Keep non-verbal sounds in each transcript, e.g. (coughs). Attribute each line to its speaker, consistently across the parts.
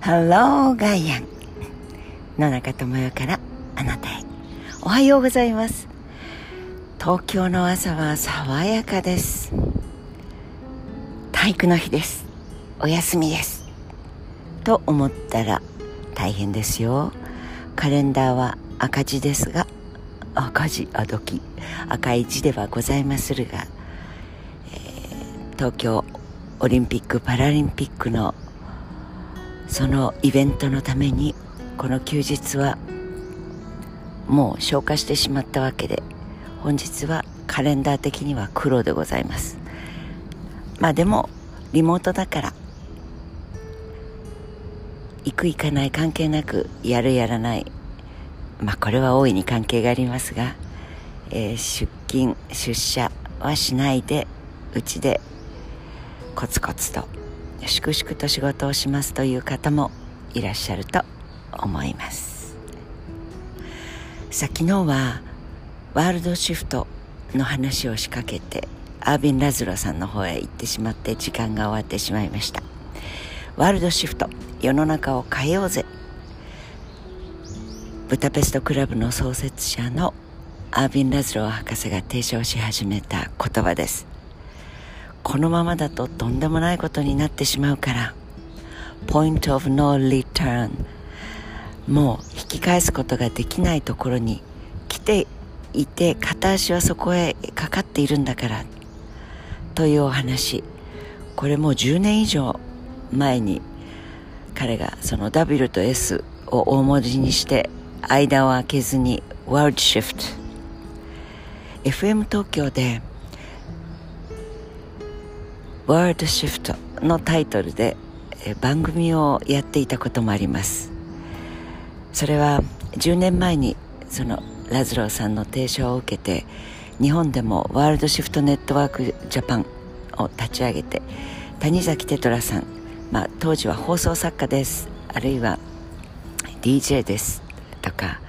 Speaker 1: ハローガイアン。野中智代からあなたへ。おはようございます。東京の朝は爽やかです。体育の日です。お休みです。と思ったら大変ですよ。カレンダーは赤字ですが赤字あどき赤い字ではございまするが、えー、東京オリンピック・パラリンピックのそのイベントのためにこの休日はもう消化してしまったわけで本日はカレンダー的には黒でございます。まあでもリモートだから行く行かない関係なくやるやらない。まあこれは大いに関係がありますが、えー、出勤出社はしないでうちでコツコツと粛々と仕事をしますという方もいらっしゃると思います。さあ昨日はワールドシフトの話を仕掛けてアービン・ラズロさんの方へ行ってしまって時間が終わってしまいました。ワールドシフト世の中を変えようぜ。ブタペストクラブの創設者のアービン・ラズロー博士が提唱し始めた言葉です。このままだととんでもないことになってしまうから Point of No Return もう引き返すことができないところに来ていて片足はそこへかかっているんだから。というお話。これもう10年以上前に彼がその W と S を大文字にして間を空けずに World Shift FM 東京でワールドシフトのタイトルで番組をやっていたこともあります。それは10年前にそのラズローさんの提唱を受けて日本でもワールドシフトネットワークジャパンを立ち上げて谷崎テトラさん、まあ、当時は放送作家です。あるいは DJ です。とか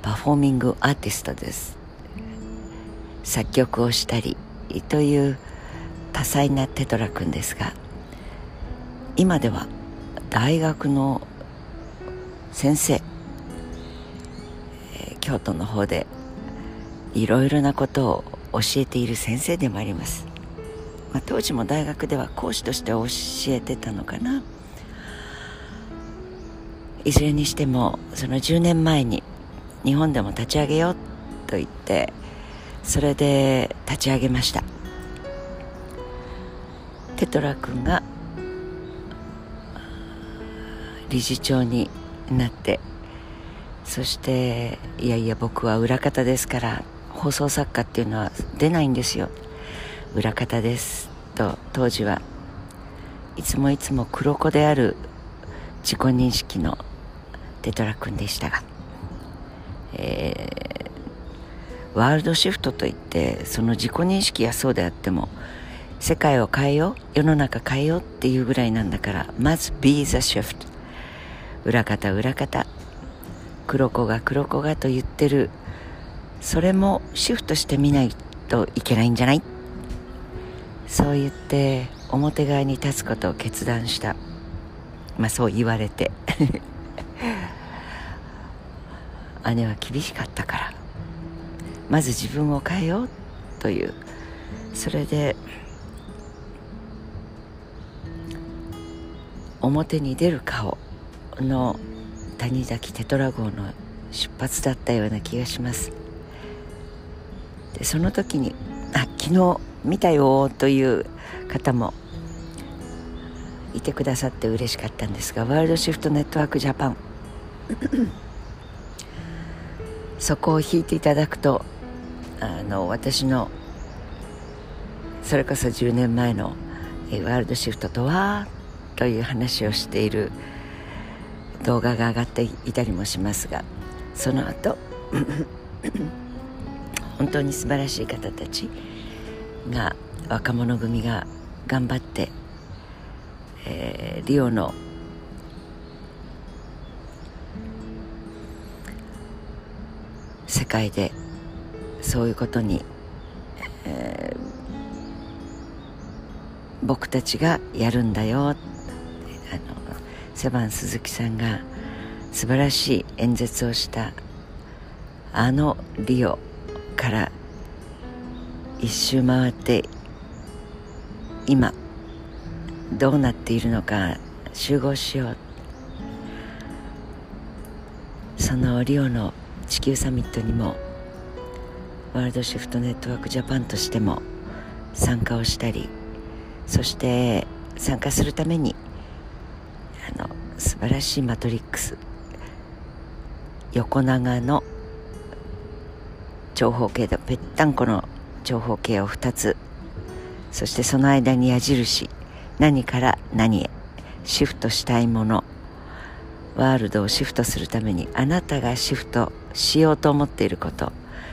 Speaker 1: パフォーミングアーティストです。作曲をしたりという多彩なテトラ君ですが今では大学の先生京都の方でいろいろなことを教えている先生でもあります、まあ、当時も大学では講師として教えてたのかな。いずれにしてもその10年前に日本でも立ち上げようと言ってそれで立ち上げました。テトラ君が理事長になってそしていやいや僕は裏方ですから放送作家っていうのは出ないんですよ。裏方ですと当時はいつもいつも黒子である自己認識のテトラ君でしたが、えー、ワールドシフトといってその自己認識はそうであっても世界を変えよう世の中変えようっていうぐらいなんだからまず Be the shift 裏方裏方。黒子が黒子がと言ってる。それもシフトしてみないといけないんじゃない？そう言って表側に立つことを決断した。まあそう言われて。(laughs) 姉は厳しかったから。まず自分を変えようという。それで表に出る顔の谷崎テトラ号の出発だったような気がします。でその時に「あ昨日見たよ」という方もいてくださって嬉しかったんですがワールドシフトネットワークジャパン。(coughs) そこを引いていただくとあの私のそれこそ10年前のワールドシフトとはという話をしている動画が上がっていたりもしますがその後 (coughs) 本当に素晴らしい方たちが若者組が頑張って、えー、リオの世界でそういうことに、えー、僕たちがやるんだよってセバン鈴木さんが素晴らしい演説をしたあのリオから一周回って今どうなっているのか集合しよう。そのリオの地球サミットにもワールドシフトネットワークジャパンとしても参加をしたりそして参加するために晴らしいマトリックス。横長の長方形でぺったんこの長方形を2つ。そしてその間に矢印。何から何へ。シフトしたいもの。ワールドをシフトするためにあなたがシフトしようと思っていること。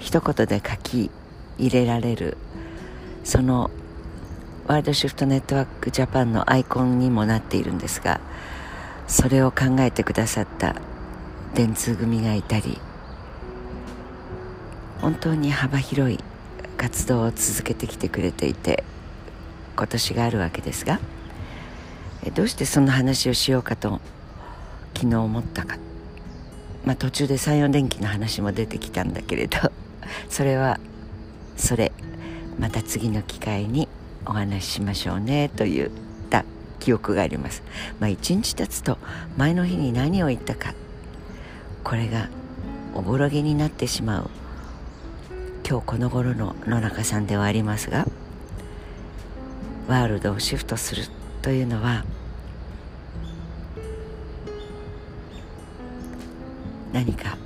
Speaker 1: 一言で書き入れられる。そのワールドシフトネットワークジャパンのアイコンにもなっているんですがそれを考えてくださった電通組がいたり本当に幅広い活動を続けてきてくれていて今年があるわけですがどうしてその話をしようかと昨日思ったか、まあ、途中で三洋電機の話も出てきたんだけれど (laughs) それはそれまた次の機会にお話ししましょうねと言った記憶があります、まあ、一日経つと前の日に何を言ったかこれがおぼろげになってしまう。今日この頃の野中さんではありますがワールドをシフトするというのは何か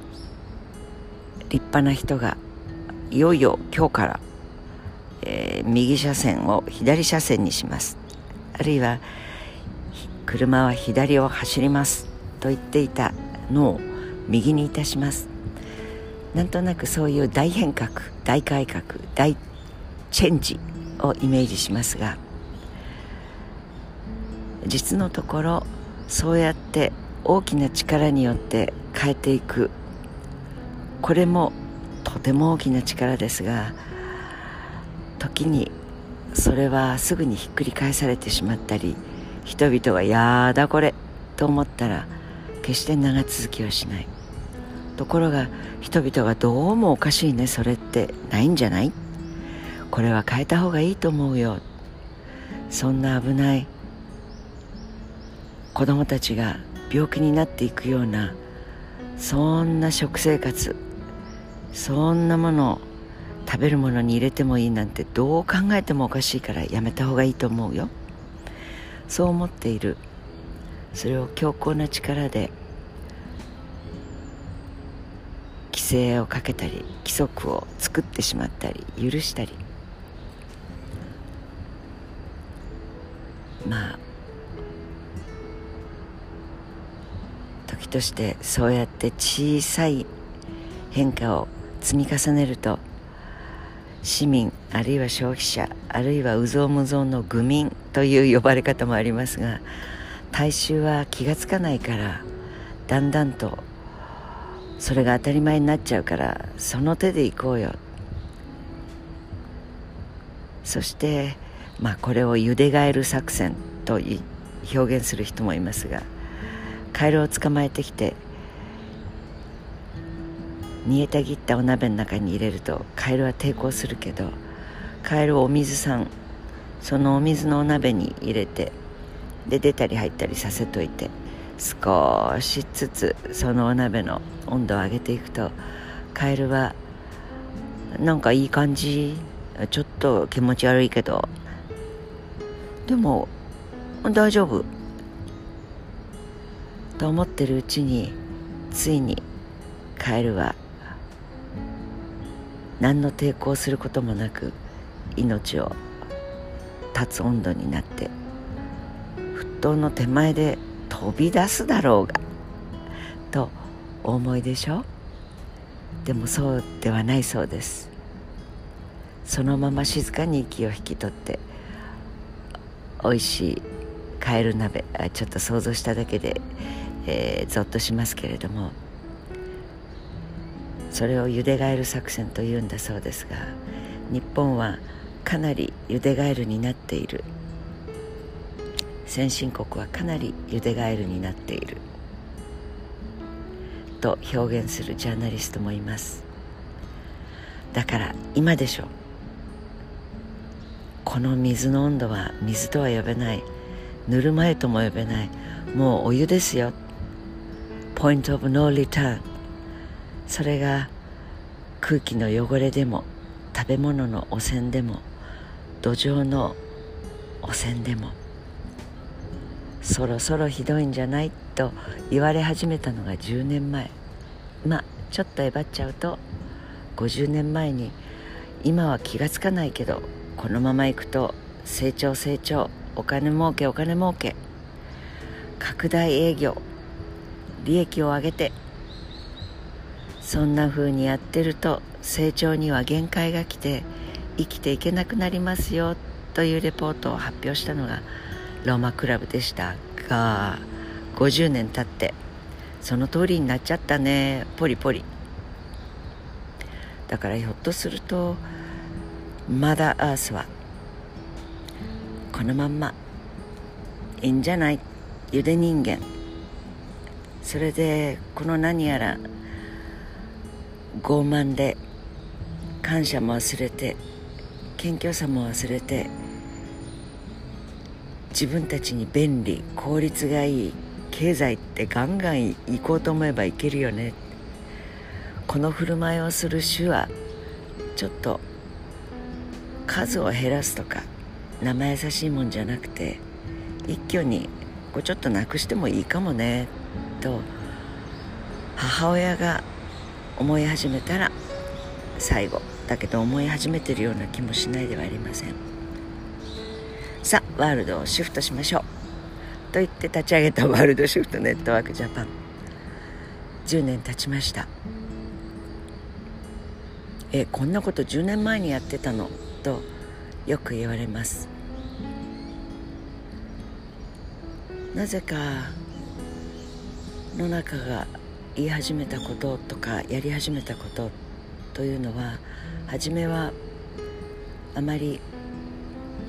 Speaker 1: 立派な人がいよいよ今日から、えー、右車線を左車線にします。あるいは車は左を走りますと言っていたのを右にいたします。なんとなくそういう大変革大改革大チェンジをイメージしますが実のところそうやって大きな力によって変えていく。これもとても大きな力ですが時にそれはすぐにひっくり返されてしまったり人々が「やだこれ」と思ったら決して長続きはしない。ところが人々がどうもおかしいねそれってないんじゃない？これは変えた方がいいと思うよ。そんな危ない子供たちが病気になっていくようなそんな食生活そんなものを食べるものに入れてもいいなんてどう考えてもおかしいからやめた方がいいと思うよ。そう思っている。それを強硬な力で規制をかけたり規則を作ってしまったり許したり。まあ時としてそうやって小さい変化を積み重ねると市民あるいは消費者あるいは有象無象の愚民という呼ばれ方もありますが大衆は気が付かないからだんだんとそれが当たり前になっちゃうからその手で行こうよ。そしてまあこれをゆでガエル作戦と表現する人もいますがカエルを捕まえてきて煮えたぎったお鍋の中に入れるとカエルは抵抗するけどカエルをお水さんそのお水のお鍋に入れてで出たり入ったりさせといて少しずつそのお鍋の温度を上げていくとカエルはなんかいい感じちょっと気持ち悪いけどでも大丈夫。と思ってるうちについにカエルは何の抵抗することもなく命を絶つ温度になって沸騰の手前で飛び出すだろうがとお思いでしょ？でもそうではないそうです。そのまま静かに息を引き取って美味しいカエル鍋ちょっと想像しただけでえー、ゾッとしますけれどもそれをゆでガエル作戦というんだそうですが日本はかなりゆでガエルになっている。先進国はかなりゆでガエルになっている。と表現するジャーナリストもいます。だから今でしょう。この水の温度は水とは呼べない。ぬるま湯とも呼べない。もうお湯ですよ。ポイントオブノーリターンそれが空気の汚れでも食べ物の汚染でも土壌の汚染でもそろそろひどいんじゃないと言われ始めたのが10年前。まあちょっとえばっちゃうと50年前に今は気がつかないけどこのままいくと成長成長お金儲けお金儲け。拡大営業利益を上げてそんな風にやってると成長には限界が来て生きていけなくなりますよというレポートを発表したのがローマクラブでした。が50年経ってその通りになっちゃったねポリポリ。だからひょっとするとマダーアースはこのまんまいいんじゃない？ゆで人間。それでこの何やら傲慢で感謝も忘れて謙虚さも忘れて自分たちに便利効率がいい経済ってガンガン行こうと思えばいけるよね。この振る舞いをする主はちょっと数を減らすとか生優しいもんじゃなくて一挙にこうちょっとなくしてもいいかもね。と母親が思い始めたら最後だけど思い始めてるような気もしないではありません。さあワールドをシフトしましょう。と言って立ち上げたワールドシフトネットワークジャパン。10年経ちました。えこんなこと10年前にやってたの？とよく言われます。なぜか野中が言い始めたこととかやり始めたことというのは初めはあまり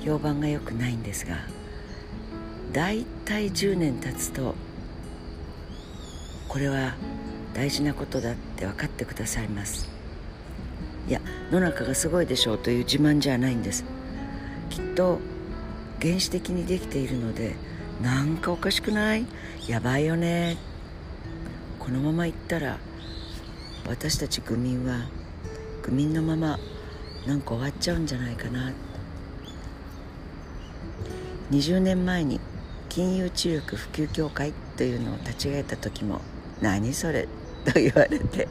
Speaker 1: 評判が良くないんですがだいたい10年経つとこれは大事なことだって分かってくださいます。いや野中がすごいでしょうという自慢じゃないんです。きっと原始的にできているのでなんかおかしくない？やばいよね。このまま行ったら私たち愚民は愚民のままなんか終わっちゃうんじゃないかな。20年前に金融知力普及協会というのを立ち上げた時も何それと言われて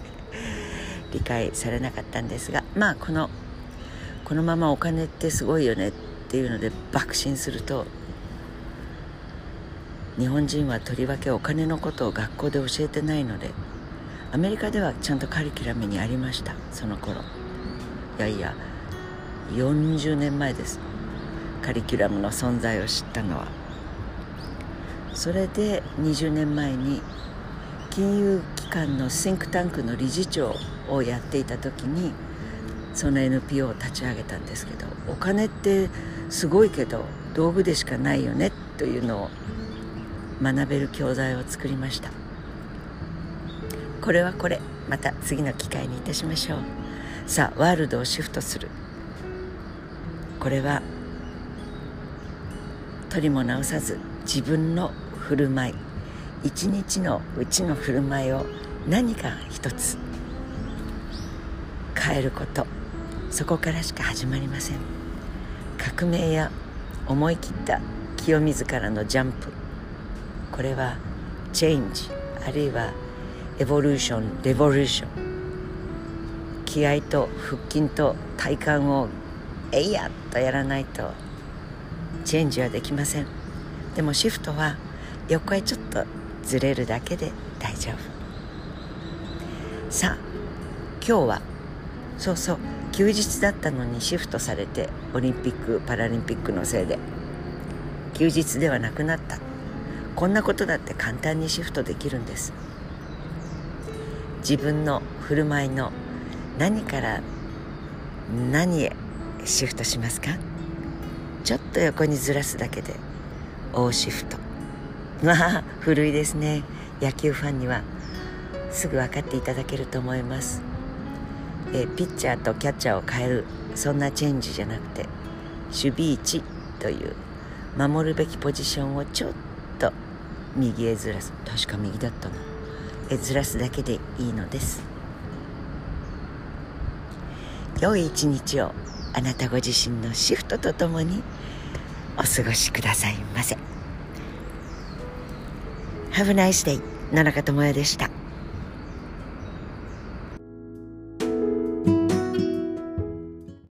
Speaker 1: 理解されなかったんですがまあこのこのままお金ってすごいよねっていうので爆心すると日本人はとりわけお金のことを学校で教えてないのでアメリカではちゃんとカリキュラムにありましたその頃。いやいや40年前です。カリキュラムの存在を知ったのは。それで20年前に金融機関のシンクタンクの理事長をやっていた時にその NPO を立ち上げたんですけどお金ってすごいけど道具でしかないよねというのを学べる教材を作りました。これはこれまた次の機会にいたしましょう。さあワールドをシフトする。これは取りも直さず自分の振る舞い。一日のうちの振る舞いを何か一つ変えること。そこからしか始まりません。革命や思い切った清水からのジャンプ。これはチェンジあるいはエボリューションレボリューション気合と腹筋と体幹をえいやっとやらないとチェンジはできません。でもシフトは横へちょっとずれるだけで大丈夫。さあ今日はそうそう休日だったのにシフトされてオリンピック・パラリンピックのせいで。休日ではなくなった。こんなことだって簡単にシフトできるんです。自分の振る舞いの何から何へシフトしますか？ちょっと横にずらすだけでオーシフト。(laughs) まあ古いですね。野球ファンにはすぐ分かっていただけると思います。えピッチャーとキャッチャーを変えるそんなチェンジじゃなくて守備位置という守るべきポジションをちょっと右へずらす確か右だったな。えずらすだけでいいのです。良い一日をあなたご自身のシフトとともにお過ごしくださいませ。Have a nice day 野中智也でした。